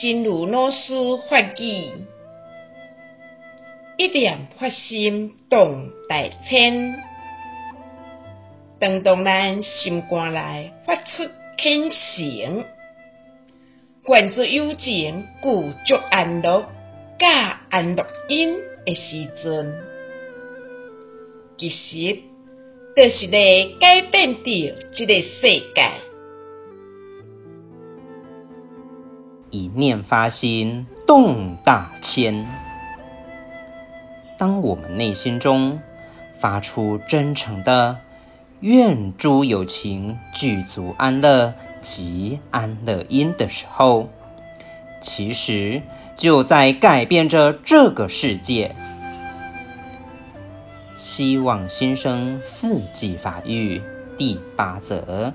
真如老师法语，一念发心动大千，当当咱心肝内发出虔诚，观之有情故足安乐，甲安乐因的时阵，其实就是来改变着这个世界。一念发心，动大千。当我们内心中发出真诚的愿诸有情具足安乐及安乐因的时候，其实就在改变着这个世界。希望新生四季法育第八则。